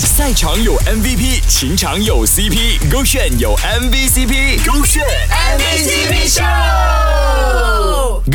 赛场有 MVP，情场有 CP，勾选有 MVCp，勾选 MVCp show，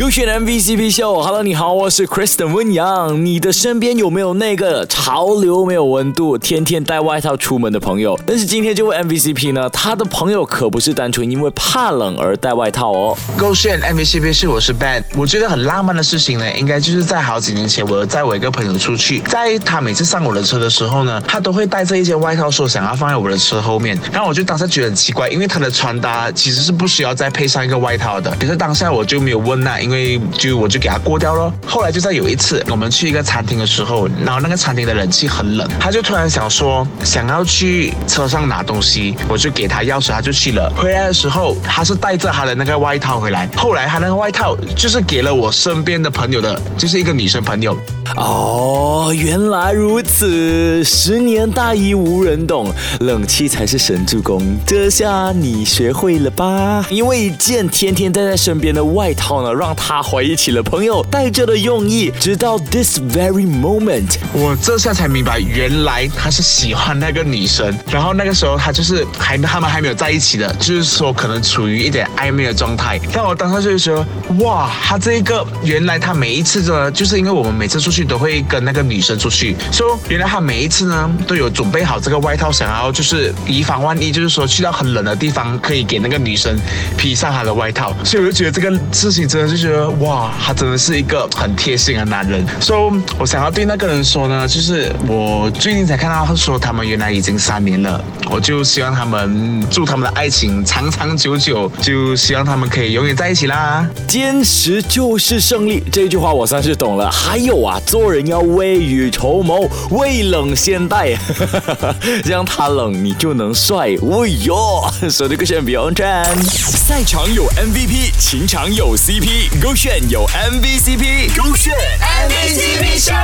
勾选 MVCp 秀。Hello，你好，我是 Kristen 温阳。你的身边有没有那个潮流没有温度，天天带外套出门的朋友？但是今天这位 MVCp 呢，他的朋友可不是单纯因为怕冷而带外套哦。勾选 MVCp 是我是 Ben，我觉得很浪漫的事情呢，应该就是在好几年前，我载我一个朋友出去，在他每次上我的车的时候呢，他都会带着一件外套，说想要放在我的车后面。然后我就当时觉得很奇怪，因为他的穿搭其实是不需要再配上一个外套的。可是当下我就没有问那，因因为就我就给他过掉了。后来就在有一次我们去一个餐厅的时候，然后那个餐厅的冷气很冷，他就突然想说想要去车上拿东西，我就给他钥匙，他就去了。回来的时候他是带着他的那个外套回来，后来他那个外套就是给了我身边的朋友的，就是一个女生朋友。哦，原来如此，十年大衣无人懂，冷气才是神助攻。这下你学会了吧？因为一件天天带在身边的外套呢，让他怀疑起了朋友带着的用意。直到 this very moment，我这下才明白，原来他是喜欢那个女生，然后那个时候他就是还他们还没有在一起的，就是说可能处于一点暧昧的状态。但我当时就说，哇，他这一个原来他每一次呢，就是因为我们每次出去都会跟那个女生出去，说原来他每一次呢都有准备好这个外套，想要就是以防万一，就是说去到很冷的地方可以给那个女生披上他的外套。所以我就觉得这个事情真的就觉得哇，他真的是一个很贴心的男人。所以我想要对那个人说呢，就是我最近才看到他说他们原来已经三年了，我就希望他们祝他们的爱情长长久久，就希望他们可以永远在一起啦。坚持就是胜利，这句话我算是懂了。还有啊，做人要未雨绸缪，未冷先待，这样他冷你就能帅。喂哟，说的个选 Beyond 站赛场有 MVP，情场有 CP，勾选有 MVCp，勾选 MVP。